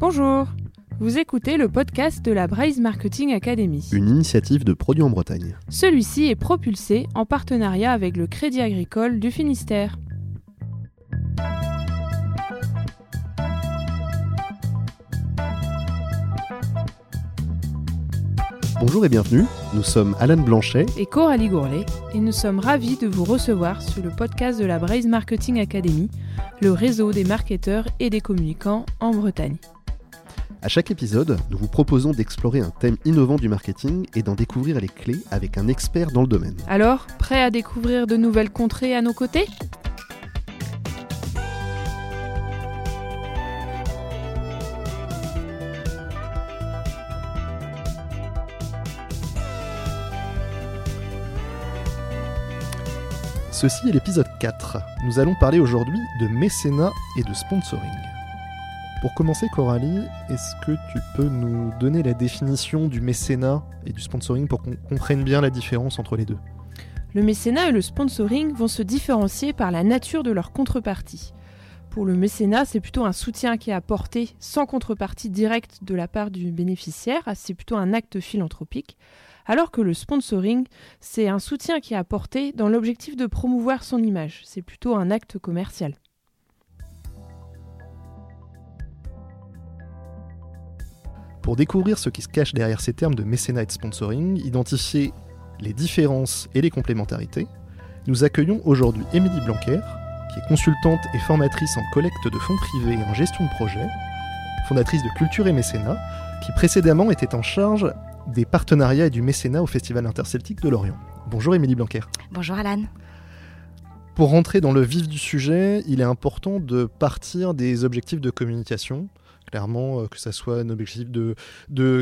Bonjour, vous écoutez le podcast de la Braise Marketing Academy. Une initiative de produits en Bretagne. Celui-ci est propulsé en partenariat avec le Crédit Agricole du Finistère. Bonjour et bienvenue, nous sommes Alan Blanchet et Coralie Gourlet et nous sommes ravis de vous recevoir sur le podcast de la Braise Marketing Academy, le réseau des marketeurs et des communicants en Bretagne. À chaque épisode, nous vous proposons d'explorer un thème innovant du marketing et d'en découvrir les clés avec un expert dans le domaine. Alors, prêt à découvrir de nouvelles contrées à nos côtés? Ceci est l'épisode 4. Nous allons parler aujourd'hui de mécénat et de sponsoring. Pour commencer, Coralie, est-ce que tu peux nous donner la définition du mécénat et du sponsoring pour qu'on comprenne bien la différence entre les deux? Le mécénat et le sponsoring vont se différencier par la nature de leur contrepartie. Pour le mécénat, c'est plutôt un soutien qui est apporté sans contrepartie directe de la part du bénéficiaire, c'est plutôt un acte philanthropique alors que le sponsoring, c'est un soutien qui est apporté dans l'objectif de promouvoir son image. C'est plutôt un acte commercial. Pour découvrir ce qui se cache derrière ces termes de mécénat et de sponsoring, identifier les différences et les complémentarités, nous accueillons aujourd'hui Émilie Blanquer, qui est consultante et formatrice en collecte de fonds privés et en gestion de projet, fondatrice de Culture et Mécénat, qui précédemment était en charge des partenariats et du mécénat au Festival interceltique de Lorient. Bonjour Émilie Blanquer. Bonjour Alan. Pour rentrer dans le vif du sujet, il est important de partir des objectifs de communication. Clairement, euh, que ce soit un objectif de,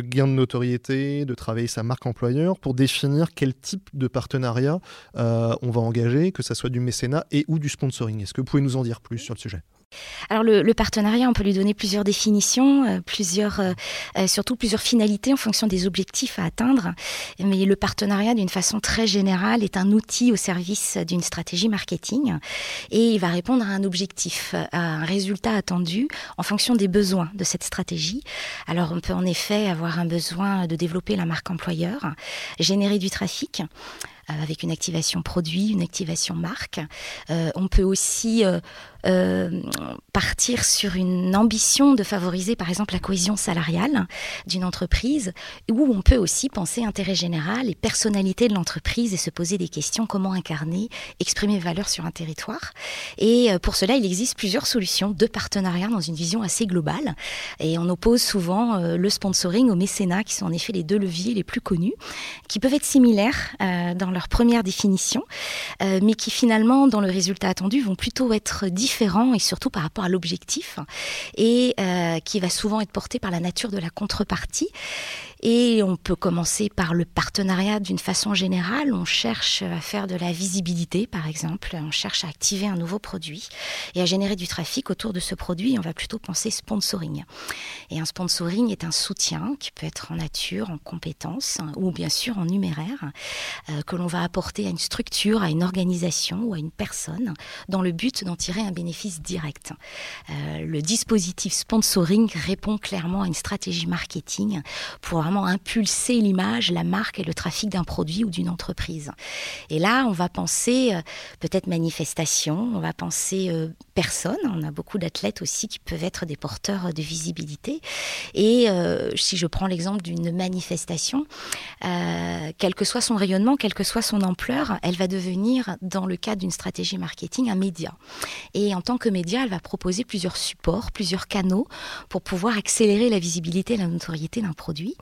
gain de notoriété, de travailler sa marque employeur, pour définir quel type de partenariat euh, on va engager, que ce soit du mécénat et ou du sponsoring. Est-ce que vous pouvez nous en dire plus sur le sujet? Alors le, partenariat, on peut lui donner plusieurs définitions, euh, plusieurs, euh, euh, surtout plusieurs finalités en fonction des objectifs à atteindre. Mais le partenariat, d'une façon très générale, est un outil au service d'une stratégie marketing et il va répondre à un objectif, à un résultat attendu en fonction des besoins de cette stratégie. Alors on peut en effet avoir un besoin de développer la marque employeur, générer du trafic avec une activation produit, une activation marque. on peut aussi euh, partir sur une ambition de favoriser par exemple la cohésion salariale d'une entreprise, où on peut aussi penser intérêt général et personnalité de l'entreprise et se poser des questions comment incarner, exprimer valeur sur un territoire. Et euh, pour cela, il existe plusieurs solutions de partenariat dans une vision assez globale. Et on oppose souvent euh, le sponsoring au mécénat, qui sont en effet les deux leviers les plus connus, qui peuvent être similaires dans leur première définition, mais qui finalement, dans le résultat attendu, vont plutôt être différents différent et surtout par rapport à l'objectif et euh, qui va souvent être porté par la nature de la contrepartie et on peut commencer par le partenariat d'une façon générale. On cherche à faire de la visibilité, par exemple. On cherche à activer un nouveau produit et à générer du trafic autour de ce produit. On va plutôt penser sponsoring. Et un sponsoring est un soutien qui peut être en nature, en compétences ou bien sûr en numéraire euh, que l'on va apporter à une structure, à une organisation ou à une personne dans le but d'en tirer un bénéfice direct. Euh, le dispositif sponsoring répond clairement à une stratégie marketing pour impulser l'image, la marque et le trafic d'un produit ou d'une entreprise. Et là, on va penser euh, peut-être manifestation, on va penser euh, personne. On a beaucoup d'athlètes aussi qui peuvent être des porteurs de visibilité. Et euh, si je prends l'exemple d'une manifestation, quel que soit son rayonnement, quelle que soit son ampleur, elle va devenir, dans le cadre d'une stratégie marketing, un média. Et en tant que média, elle va proposer plusieurs supports, plusieurs canaux pour pouvoir accélérer la visibilité et la notoriété d'un produit.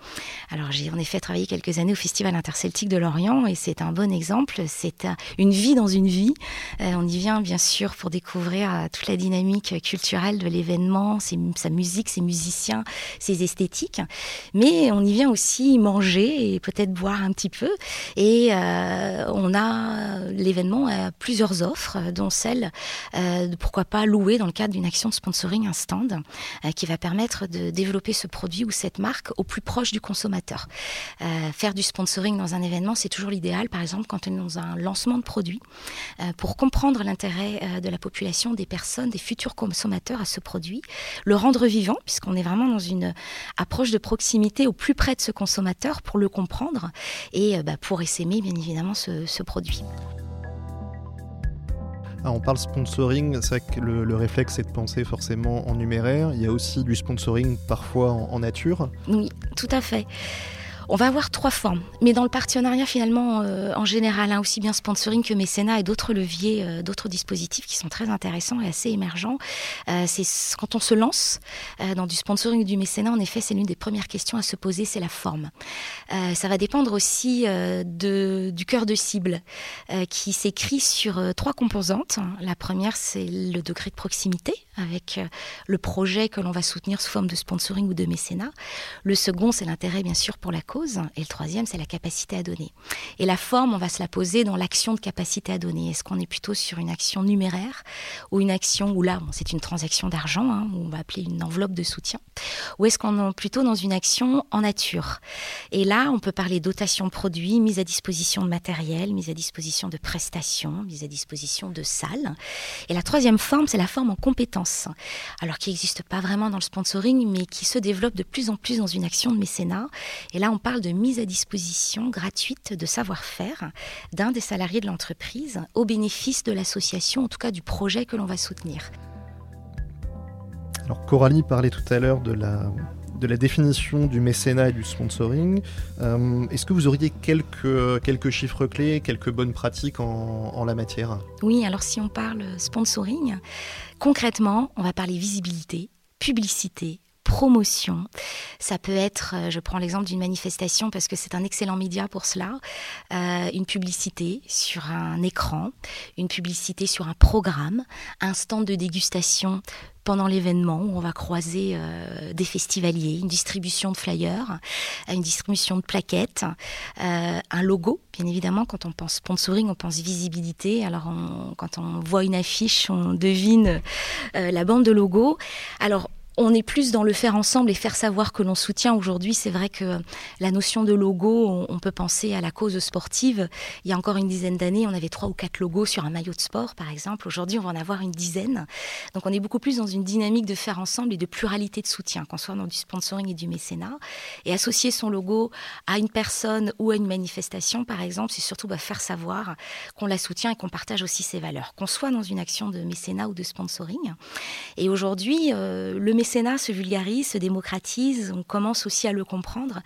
Alors j'ai en effet travaillé quelques années au Festival interceltique de Lorient et c'est un bon exemple. C'est une vie dans une vie. Euh, on y vient bien sûr pour découvrir euh, toute la dynamique culturelle de l'événement, sa musique, ses musiciens, ses esthétiques. Mais on y vient aussi manger et peut-être boire un petit peu. Et euh, on a l'événement a plusieurs offres, dont celle de pourquoi pas louer dans le cadre d'une action de sponsoring un stand qui va permettre de développer ce produit ou cette marque au plus proche du consommateur. Euh, faire du sponsoring dans un événement, c'est toujours l'idéal, par exemple, quand on est dans un lancement de produit, euh, pour comprendre l'intérêt euh, de la population, des personnes, des futurs consommateurs à ce produit, le rendre vivant, puisqu'on est vraiment dans une approche de proximité au plus près de ce consommateur pour le comprendre et bah, pour essaimer bien évidemment ce produit. Ah, on parle sponsoring, c'est vrai que le, réflexe c'est de penser forcément en numéraire. Il y a aussi du sponsoring parfois en nature. Oui, tout à fait. On va avoir trois formes, mais dans le partenariat finalement euh, en général, hein, aussi bien sponsoring que mécénat et d'autres leviers, euh, d'autres dispositifs qui sont très intéressants et assez émergents. Euh, c'est quand on se lance dans du sponsoring ou du mécénat, en effet, c'est l'une des premières questions à se poser, c'est la forme. ça va dépendre aussi de, du cœur de cible qui s'écrit sur trois composantes. La première, c'est le degré de proximité avec le projet que l'on va soutenir sous forme de sponsoring ou de mécénat. Le second, c'est l'intérêt bien sûr pour la et le troisième, c'est la capacité à donner. Et la forme, on va se la poser dans l'action de capacité à donner. Est-ce qu'on est plutôt sur une action numéraire ou une action où là, c'est une transaction d'argent, hein, on va appeler une enveloppe de soutien, ou est-ce qu'on est plutôt dans une action en nature? Et là, on peut parler dotation de produits, mise à disposition de matériel, mise à disposition de prestations, mise à disposition de salles. Et la troisième forme, c'est la forme en compétences, alors qui n'existe pas vraiment dans le sponsoring, mais qui se développe de plus en plus dans une action de mécénat. Et là, on parle de mise à disposition gratuite de savoir-faire d'un des salariés de l'entreprise au bénéfice de l'association, en tout cas du projet que l'on va soutenir. Alors Coralie parlait tout à l'heure de la, de la définition du mécénat et du sponsoring. Euh, est-ce que vous auriez quelques, quelques chiffres clés, quelques bonnes pratiques en, en la matière? Oui, alors si on parle sponsoring, concrètement, on va parler visibilité, publicité, promotion. Ça peut être, euh, je prends l'exemple d'une manifestation parce que c'est un excellent média pour cela, euh, une publicité sur un écran, une publicité sur un programme, un stand de dégustation pendant l'événement où on va croiser euh, des festivaliers, une distribution de flyers, une distribution de plaquettes, un logo, bien évidemment. Quand on pense sponsoring, on pense visibilité. Alors quand on voit une affiche, on devine la bande de logo. Alors on est plus dans le faire ensemble et faire savoir que l'on soutient. Aujourd'hui, c'est vrai que la notion de logo, on, peut penser à la cause sportive. Il y a encore une dizaine d'années, on avait trois ou quatre logos sur un maillot de sport, par exemple. Aujourd'hui, on va en avoir une dizaine. Donc, on est beaucoup plus dans une dynamique de faire ensemble et de pluralité de soutien, qu'on soit dans du sponsoring et du mécénat. Et associer son logo à une personne ou à une manifestation, par exemple, c'est surtout bah, faire savoir qu'on la soutient et qu'on partage aussi ses valeurs, qu'on soit dans une action de mécénat ou de sponsoring. Et aujourd'hui, euh, le mécénat mécénat se vulgarise, se démocratise, on commence aussi à le comprendre.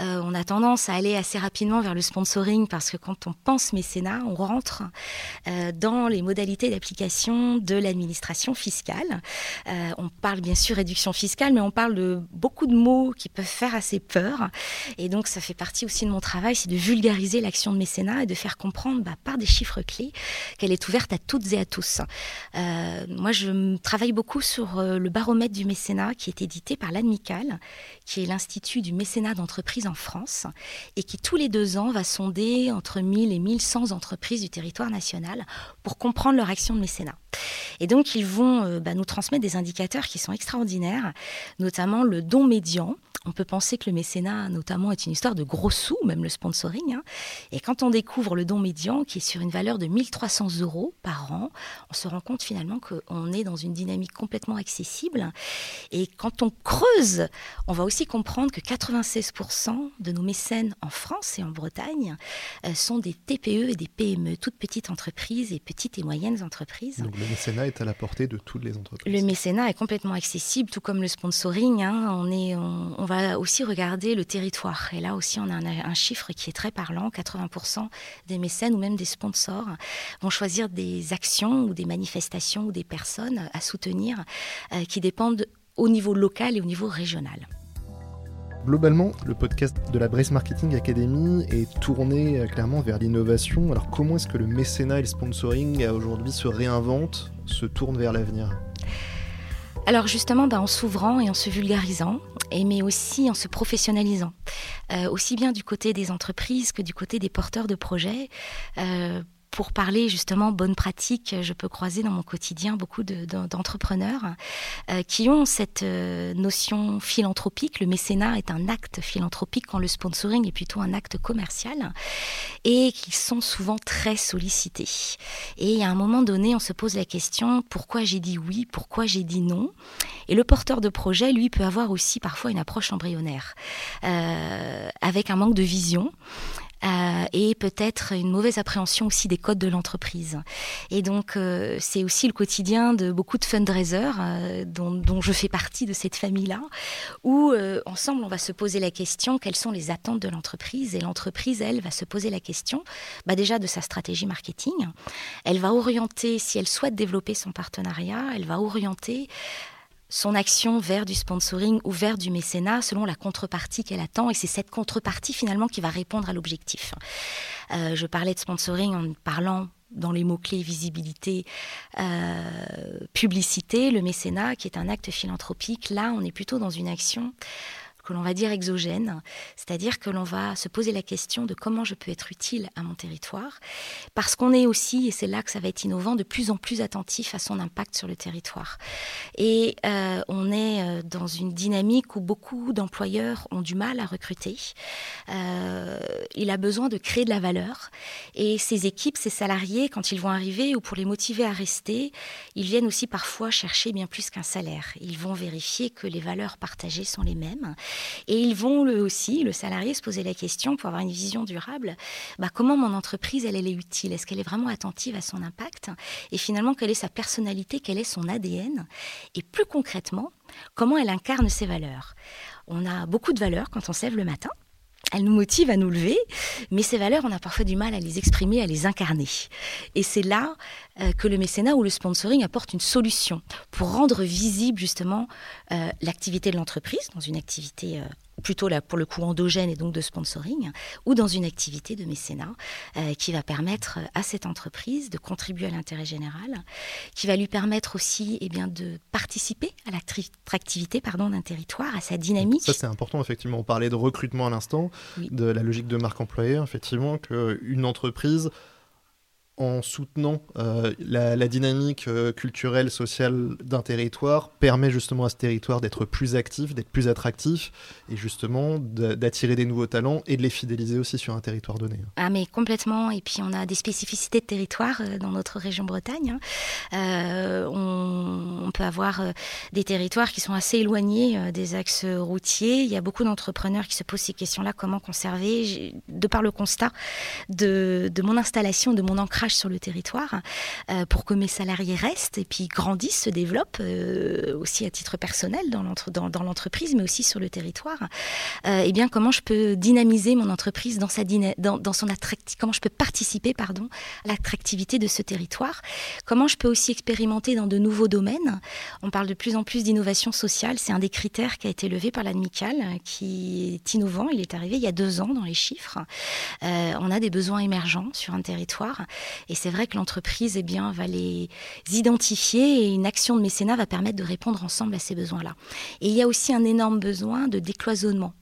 Euh, on a tendance à aller assez rapidement vers le sponsoring parce que quand on pense mécénat, on rentre euh, dans les modalités d'application de l'administration fiscale. Euh, on parle bien sûr réduction fiscale, mais on parle de beaucoup de mots qui peuvent faire assez peur. Et donc ça fait partie aussi de mon travail, c'est de vulgariser l'action de mécénat et de faire comprendre bah, par des chiffres clés qu'elle est ouverte à toutes et à tous. moi, je travaille beaucoup sur le baromètre du mécénat qui est édité par l'ADMICAL, qui est l'Institut du mécénat d'entreprise en France, et qui tous les deux ans va sonder entre 1000 et 1100 entreprises du territoire national pour comprendre leur action de mécénat. Et donc, ils vont euh, bah, nous transmettre des indicateurs qui sont extraordinaires, notamment le don médian, on peut penser que le mécénat, notamment, est une histoire de gros sous, même le sponsoring. Hein. Et quand on découvre le don médian, qui est sur une valeur de 1300 euros par an, on se rend compte finalement qu'on est dans une dynamique complètement accessible. Et quand on creuse, on va aussi comprendre que 96% de nos mécènes en France et en Bretagne euh, sont des TPE et des PME, toutes petites entreprises et petites et moyennes entreprises. Mécénat est à la portée de toutes les entreprises. Le mécénat est complètement accessible, tout comme le sponsoring. Hein. On, est, on va aussi regarder le territoire. Et là aussi, on a un, chiffre qui est très parlant. 80% des mécènes ou même des sponsors vont choisir des actions ou des manifestations ou des personnes à soutenir euh, qui dépendent au niveau local et au niveau régional. Globalement, le podcast de la Brace Marketing Academy est tourné euh, clairement vers l'innovation. Alors comment est-ce que le mécénat et le sponsoring euh, aujourd'hui se réinventent, se tournent vers l'avenir? Alors justement, bah, en s'ouvrant et en se vulgarisant, et mais aussi en se professionnalisant, euh, aussi bien du côté des entreprises que du côté des porteurs de projets. Pour parler justement bonne pratique, je peux croiser dans mon quotidien beaucoup d'entrepreneurs euh, qui ont cette euh, notion philanthropique. Le mécénat est un acte philanthropique quand le sponsoring est plutôt un acte commercial et qui sont souvent très sollicités. Et à un moment donné, on se pose la question pourquoi j'ai dit oui, pourquoi j'ai dit non? Et le porteur de projet, lui, peut avoir aussi parfois une approche embryonnaire, euh, avec un manque de vision. Euh, et peut-être une mauvaise appréhension aussi des codes de l'entreprise. Et donc, euh, c'est aussi le quotidien de beaucoup de fundraisers, euh, dont, je fais partie de cette famille-là, où ensemble, on va se poser la question quelles sont les attentes de l'entreprise? Et l'entreprise, elle, va se poser la question bah déjà de sa stratégie marketing. Elle va orienter, si elle souhaite développer son partenariat, elle va orienter son action vers du sponsoring ou vers du mécénat selon la contrepartie qu'elle attend. Et c'est cette contrepartie finalement qui va répondre à l'objectif. Euh, je parlais de sponsoring en parlant dans les mots-clés visibilité, euh, publicité, le mécénat qui est un acte philanthropique. Là, on est plutôt dans une action que l'on va dire exogène, c'est-à-dire que l'on va se poser la question de comment je peux être utile à mon territoire, parce qu'on est aussi, et c'est là que ça va être innovant, de plus en plus attentif à son impact sur le territoire. Et euh, on est euh, dans une dynamique où beaucoup d'employeurs ont du mal à recruter. Euh, il a besoin de créer de la valeur, et ces équipes, ces salariés, quand ils vont arriver, ou pour les motiver à rester, ils viennent aussi parfois chercher bien plus qu'un salaire. Ils vont vérifier que les valeurs partagées sont les mêmes et ils vont, eux aussi, le salarié, se poser la question pour avoir une vision durable, bah, comment mon entreprise, elle, est utile? Est-ce qu'elle est vraiment attentive à son impact? Et finalement, quelle est sa personnalité? Quel est son ADN Et plus concrètement, comment elle incarne ses valeurs? On a beaucoup de valeurs quand on se le matin elles nous motivent à nous lever, mais ces valeurs, on a parfois du mal à les exprimer, à les incarner. Et c'est là euh, que le mécénat ou le sponsoring apporte une solution pour rendre visible justement euh, l'activité de l'entreprise dans une activité euh, plutôt là pour le coup endogène et donc de sponsoring, ou dans une activité de mécénat euh, qui va permettre à cette entreprise de contribuer à l'intérêt général, qui va lui permettre aussi eh bien, de participer à l'attractivité d'un territoire, à sa dynamique. Ça c'est important effectivement, on parlait de recrutement à l'instant, de la logique de marque employeur, effectivement, qu'une entreprise en soutenant euh, la, dynamique euh, culturelle, sociale d'un territoire, permet justement à ce territoire d'être plus actif, d'être plus attractif, et justement d'attirer des nouveaux talents et de les fidéliser aussi sur un territoire donné. Ah mais complètement, et puis on a des spécificités de territoire euh, dans notre région Bretagne. Hein. on, peut avoir des territoires qui sont assez éloignés des axes routiers. Il y a beaucoup d'entrepreneurs qui se posent ces questions-là, comment conserver, de par le constat de, de mon installation, de mon ancrage sur le territoire euh, pour que mes salariés restent et puis grandissent, se développent euh, aussi à titre personnel dans l'entreprise, mais aussi sur le territoire. Euh, et bien, comment je peux dynamiser mon entreprise dans, sa dans son attractivité, comment je peux participer pardon, à l'attractivité de ce territoire, comment je peux aussi expérimenter dans de nouveaux domaines? On parle de plus en plus d'innovation sociale, c'est un des critères qui a été levé par l'ADMICAL, qui est innovant, il est arrivé il y a deux ans dans les chiffres. on a des besoins émergents sur un territoire et c'est vrai que l'entreprise eh bien, va les identifier et une action de mécénat va permettre de répondre ensemble à ces besoins-là. Et il y a aussi un énorme besoin de décloisonnement.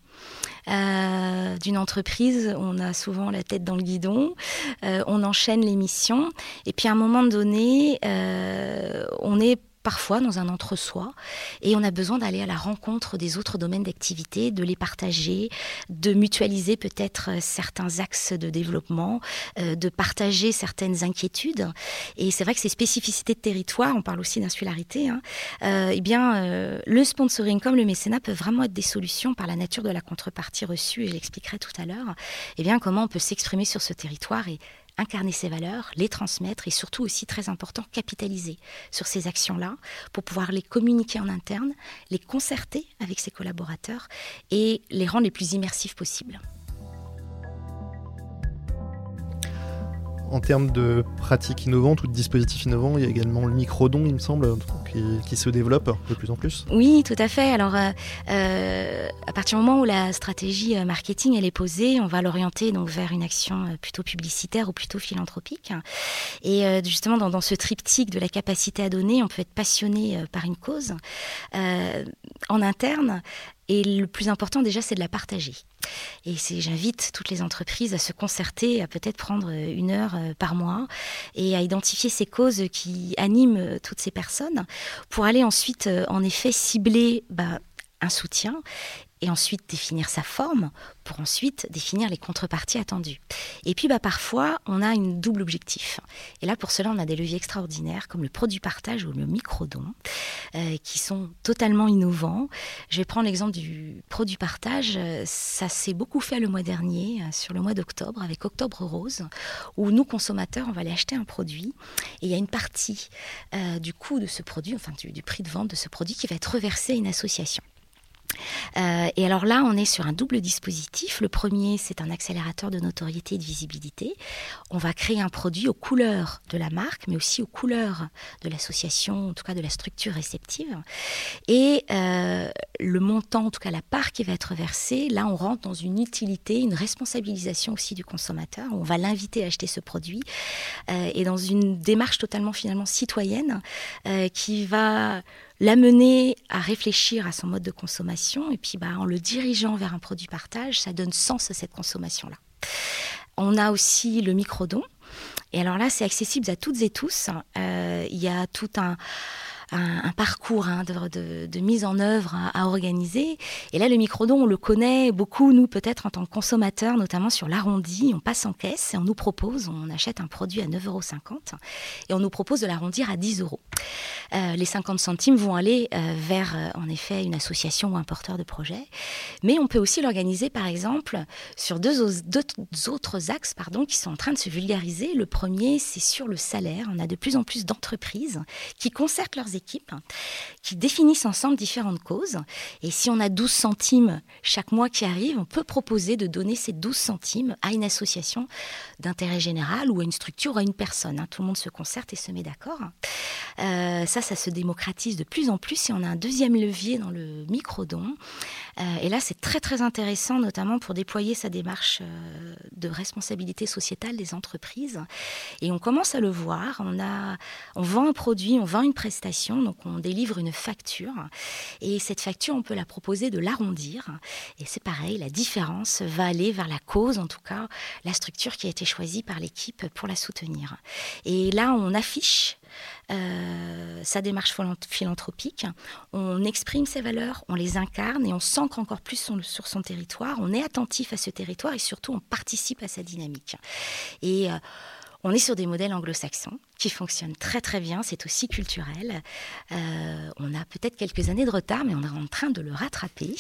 Euh, d'une entreprise, on a souvent la tête dans le guidon, euh, on enchaîne les missions, et puis à un moment donné, euh, on est parfois dans un entre-soi, et on a besoin d'aller à la rencontre des autres domaines d'activité, de les partager, de mutualiser peut-être euh, certains axes de développement, euh, de partager certaines inquiétudes. Et c'est vrai que ces spécificités de territoire, on parle aussi d'insularité, hein, euh, eh bien, le sponsoring comme le mécénat peuvent vraiment être des solutions par la nature de la contrepartie reçue, et j'expliquerai tout à l'heure, eh bien, comment on peut s'exprimer sur ce territoire et incarner ces valeurs, les transmettre et surtout aussi très important, capitaliser sur ces actions-là pour pouvoir les communiquer en interne, les concerter avec ses collaborateurs et les rendre les plus immersifs possibles. En termes de pratiques innovantes ou de dispositifs innovants, il y a également le microdon, il me semble, qui, se développe de plus en plus Oui, tout à fait. Alors, à partir du moment où la stratégie marketing elle est posée, on va l'orienter donc vers une action plutôt publicitaire ou plutôt philanthropique. Et justement, dans, ce triptyque de la capacité à donner, on peut être passionné par une cause en interne et le plus important déjà, c'est de la partager. Et j'invite toutes les entreprises à se concerter, à peut-être prendre une heure euh, par mois et à identifier ces causes qui animent euh, toutes ces personnes pour aller ensuite, euh, en effet, cibler bah, un soutien et ensuite définir sa forme pour ensuite définir les contreparties attendues. Et puis bah, parfois, on a un double objectif. Et là, pour cela, on a des leviers extraordinaires comme le produit partage ou le micro-don euh, qui sont totalement innovants. Je vais prendre l'exemple du produit partage. Ça s'est beaucoup fait le mois dernier, euh, sur le mois d'octobre, avec Octobre Rose, où nous, consommateurs, on va aller acheter un produit et il y a une partie euh, du coût de ce produit, enfin du prix de vente de ce produit qui va être reversé à une association. Euh, et alors là, on est sur un double dispositif. Le premier, c'est un accélérateur de notoriété et de visibilité. On va créer un produit aux couleurs de la marque, mais aussi aux couleurs de l'association, en tout cas de la structure réceptive. Et euh, le montant, en tout cas la part qui va être versée, là, on rentre dans une utilité, une responsabilisation aussi du consommateur. On va l'inviter à acheter ce produit euh, et dans une démarche totalement finalement citoyenne qui va l'amener à réfléchir à son mode de consommation et puis bah, en le dirigeant vers un produit partage, ça donne sens à cette consommation-là. On a aussi le micro-don. Et alors là, c'est accessible à toutes et tous. Euh, il y a tout un, un, parcours hein, de, mise en œuvre à, organiser. Et là, le microdon, on le connaît beaucoup, nous, peut-être en tant que consommateurs, notamment sur l'arrondi. On passe en caisse et on nous propose, on achète un produit à 9,50 euros et on nous propose de l'arrondir à 10 euros. Euh, les 50 centimes vont aller euh, vers, euh, en effet, une association ou un porteur de projet. Mais on peut aussi l'organiser, par exemple, sur deux, autres axes pardon, qui sont en train de se vulgariser. Le premier, c'est sur le salaire. On a de plus en plus d'entreprises qui concertent leurs équipes qui définissent ensemble différentes causes. Et si on a 12 centimes chaque mois qui arrive, on peut proposer de donner ces 12 centimes à une association d'intérêt général ou à une structure ou à une personne. Hein. Tout le monde se concerte et se met d'accord. Euh, ça, ça se démocratise de plus en plus et on a un deuxième levier dans le micro-don. Euh, et là, c'est très très intéressant, notamment pour déployer sa démarche euh, de responsabilité sociétale des entreprises. Et on commence à le voir. On, a, on vend un produit, on vend une prestation, donc on délivre une facture. Et cette facture, on peut la proposer de l'arrondir. Et c'est pareil, la différence va aller vers la cause, en tout cas, la structure qui a été choisie par l'équipe pour la soutenir. Et là, on affiche euh, sa démarche philanthropique. On exprime ses valeurs, on les incarne et on s'ancre encore plus sur, son territoire. On est attentif à ce territoire et surtout on participe à sa dynamique. Et euh, on est sur des modèles anglo-saxons qui fonctionnent très très bien, c'est aussi culturel. Euh, on a peut-être quelques années de retard, mais on est en train de le rattraper.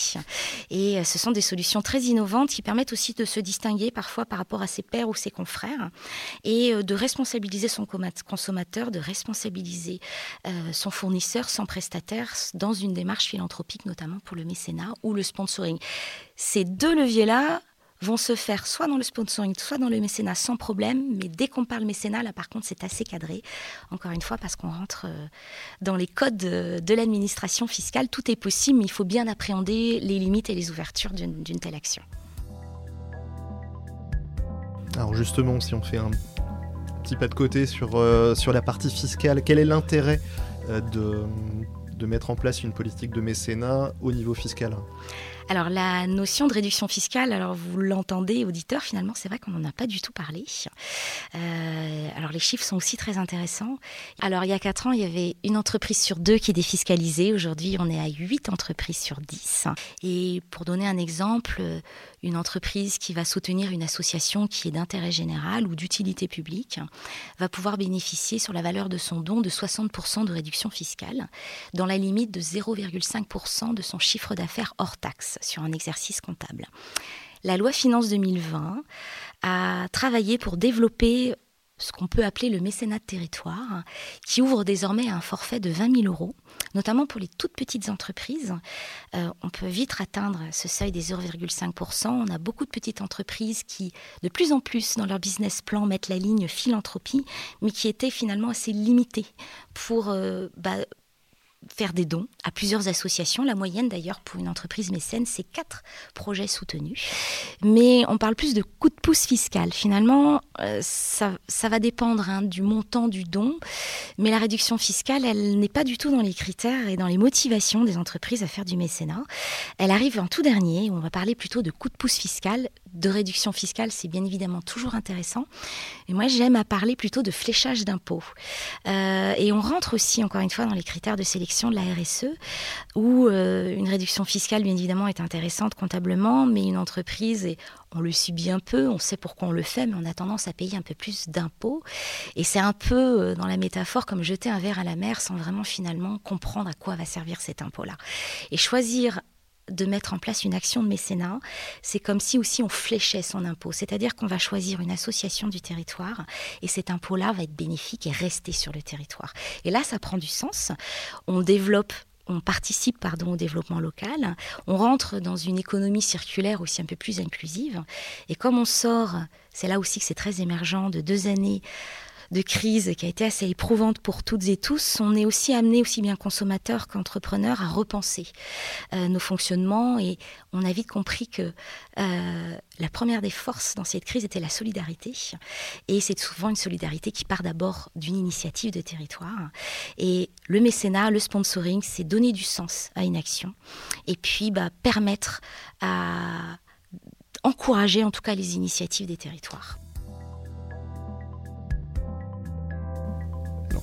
Et euh, ce sont des solutions très innovantes qui permettent aussi de se distinguer parfois par rapport à ses pairs ou ses confrères et euh, de responsabiliser son consommateur, de responsabiliser son fournisseur, son prestataire dans une démarche philanthropique, notamment pour le mécénat ou le sponsoring. Ces deux leviers-là, vont se faire soit dans le sponsoring, soit dans le mécénat sans problème. Mais dès qu'on parle mécénat, là par contre, c'est assez cadré. Encore une fois, parce qu'on rentre euh, dans les codes de, l'administration fiscale, tout est possible, mais il faut bien appréhender les limites et les ouvertures d'une telle action. Alors justement, si on fait un petit pas de côté sur, euh, sur la partie fiscale, quel est l'intérêt euh, de, de mettre en place une politique de mécénat au niveau fiscal? Alors la notion de réduction fiscale, alors vous l'entendez, auditeur, finalement c'est vrai qu'on n'en a pas du tout parlé. Euh, alors les chiffres sont aussi très intéressants. Alors il y a 4 ans, il y avait une entreprise sur deux qui est défiscalisée. Aujourd'hui, on est à 8 entreprises sur 10. Et pour donner un exemple, une entreprise qui va soutenir une association qui est d'intérêt général ou d'utilité publique va pouvoir bénéficier sur la valeur de son don de 60% de réduction fiscale dans la limite de 0,5% de son chiffre d'affaires hors taxe sur un exercice comptable. La loi Finance 2020 a travaillé pour développer ce qu'on peut appeler le mécénat de territoire, qui ouvre désormais un forfait de 20 000 euros, notamment pour les toutes petites entreprises. Euh, on peut vite atteindre ce seuil des 0,5%. On a beaucoup de petites entreprises qui, de plus en plus, dans leur business plan, mettent la ligne philanthropie, mais qui étaient finalement assez limitées pour... Euh, bah, faire des dons à plusieurs associations. La moyenne d'ailleurs pour une entreprise mécène, c'est quatre projets soutenus. Mais on parle plus de coup de pouce fiscal. Finalement, euh, ça, va dépendre hein, du montant du don, mais la réduction fiscale, elle n'est pas du tout dans les critères et dans les motivations des entreprises à faire du mécénat. Elle arrive en tout dernier, où on va parler plutôt de coup de pouce fiscal. De réduction fiscale, c'est bien évidemment toujours intéressant. Et moi, j'aime à parler plutôt de fléchage d'impôts. Euh, et on rentre aussi, encore une fois, dans les critères de sélection de la RSE, où euh, une réduction fiscale, bien évidemment, est intéressante comptablement, mais une entreprise, et on le subit un peu, on sait pourquoi on le fait, mais on a tendance à payer un peu plus d'impôts. Et c'est un peu, euh, dans la métaphore, comme jeter un verre à la mer sans vraiment finalement comprendre à quoi va servir cet impôt-là. Et choisir de mettre en place une action de mécénat, c'est comme si aussi on fléchait son impôt. C'est-à-dire qu'on va choisir une association du territoire et cet impôt-là va être bénéfique et rester sur le territoire. Et là, ça prend du sens. On développe on participe pardon, au développement local, on rentre dans une économie circulaire aussi un peu plus inclusive. Et comme on sort, c'est là aussi que c'est très émergent, de deux années de crise qui a été assez éprouvante pour toutes et tous, on est aussi amené, aussi bien consommateurs qu'entrepreneurs, à repenser euh, nos fonctionnements et on a vite compris que euh, la première des forces dans cette crise était la solidarité. Et c'est souvent une solidarité qui part d'abord d'une initiative de territoire. Et le mécénat, le sponsoring, c'est donner du sens à une action et puis bah, permettre à encourager en tout cas les initiatives des territoires.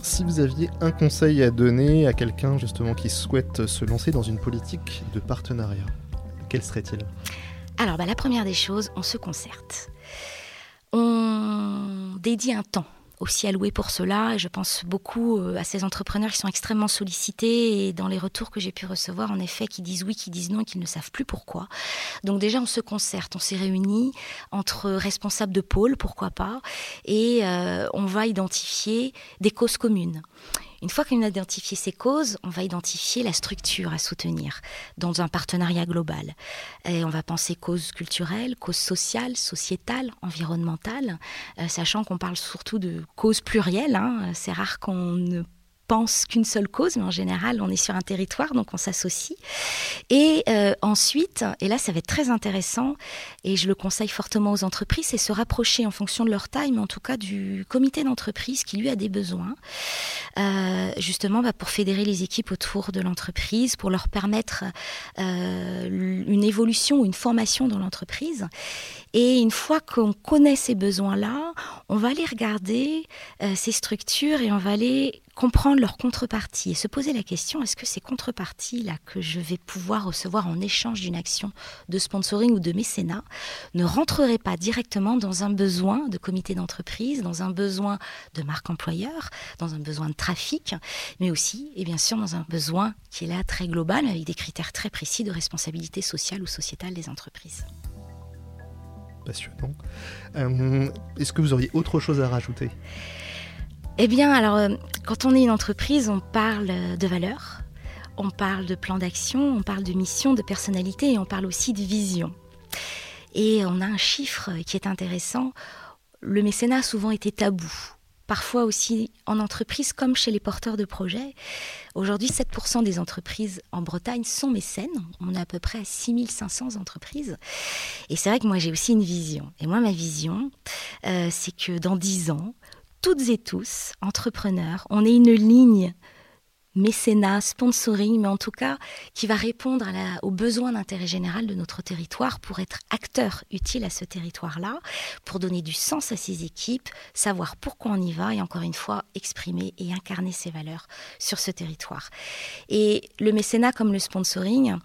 Si vous aviez un conseil à donner à quelqu'un justement qui souhaite se lancer dans une politique de partenariat, quel serait-il? Alors, bah, la première des choses, on se concerte. On dédie un temps aussi alloué pour cela. Et je pense beaucoup euh, à ces entrepreneurs qui sont extrêmement sollicités et dans les retours que j'ai pu recevoir, en effet, qui disent oui, qui disent non et qui ne savent plus pourquoi. Donc déjà, on se concerte, on s'est réunis entre responsables de pôle, pourquoi pas, et euh, on va identifier des causes communes. Une fois qu'on a identifié ces causes, on va identifier la structure à soutenir dans un partenariat global. Et on va penser causes culturelles, causes sociales, sociétales, environnementales, euh, sachant qu'on parle surtout de causes plurielles. Hein. C'est rare qu'on ne qu'une seule cause, mais en général, on est sur un territoire, donc on s'associe. Et euh, ensuite, et là, ça va être très intéressant, et je le conseille fortement aux entreprises, c'est se rapprocher en fonction de leur taille, mais en tout cas du comité d'entreprise qui lui a des besoins, euh, justement bah, pour fédérer les équipes autour de l'entreprise, pour leur permettre euh, une évolution ou une formation dans l'entreprise. Et une fois qu'on connaît ces besoins-là, on va aller regarder ces structures et on va aller comprendre leurs contreparties et se poser la question est-ce que ces contreparties-là que je vais pouvoir recevoir en échange d'une action de sponsoring ou de mécénat ne rentreraient pas directement dans un besoin de comité d'entreprise, dans un besoin de marque employeur, dans un besoin de trafic, mais aussi et bien sûr dans un besoin qui est là très global avec des critères très précis de responsabilité sociale ou sociétale des entreprises passionnant. Euh, est-ce que vous auriez autre chose à rajouter? Eh bien, alors, euh, quand on est une entreprise, on parle de valeurs, on parle de plan d'action, on parle de mission, de personnalité et on parle aussi de vision. Et on a un chiffre qui est intéressant. Le mécénat a souvent été tabou. Parfois aussi en entreprise comme chez les porteurs de projets. Aujourd'hui, 7% des entreprises en Bretagne sont mécènes. On a à peu près 6500 entreprises. Et c'est vrai que moi, j'ai aussi une vision. Et moi, ma vision, euh, c'est que dans 10 ans, toutes et tous, entrepreneurs, on est une ligne mécénat, sponsoring, mais en tout cas qui va répondre aux besoins d'intérêt général de notre territoire pour être acteur utile à ce territoire-là, pour donner du sens à ces équipes, savoir pourquoi on y va et encore une fois exprimer et incarner ces valeurs sur ce territoire. Et le mécénat comme le sponsoring,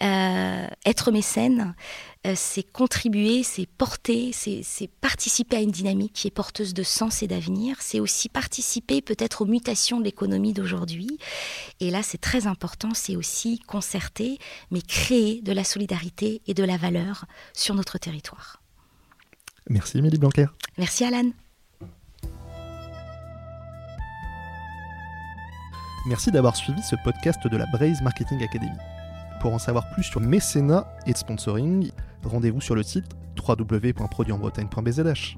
euh, être mécène, c'est contribuer, c'est porter, c'est participer à une dynamique qui est porteuse de sens et d'avenir. C'est aussi participer peut-être aux mutations de l'économie d'aujourd'hui. Et là, c'est très important, c'est aussi concerter, mais créer de la solidarité et de la valeur sur notre territoire. Merci Émilie Blanquer. Merci Alan. Merci d'avoir suivi ce podcast de la Braze Marketing Academy. Pour en savoir plus sur mécénat et sponsoring, rendez-vous sur le site www.produitenbretagne.bzh.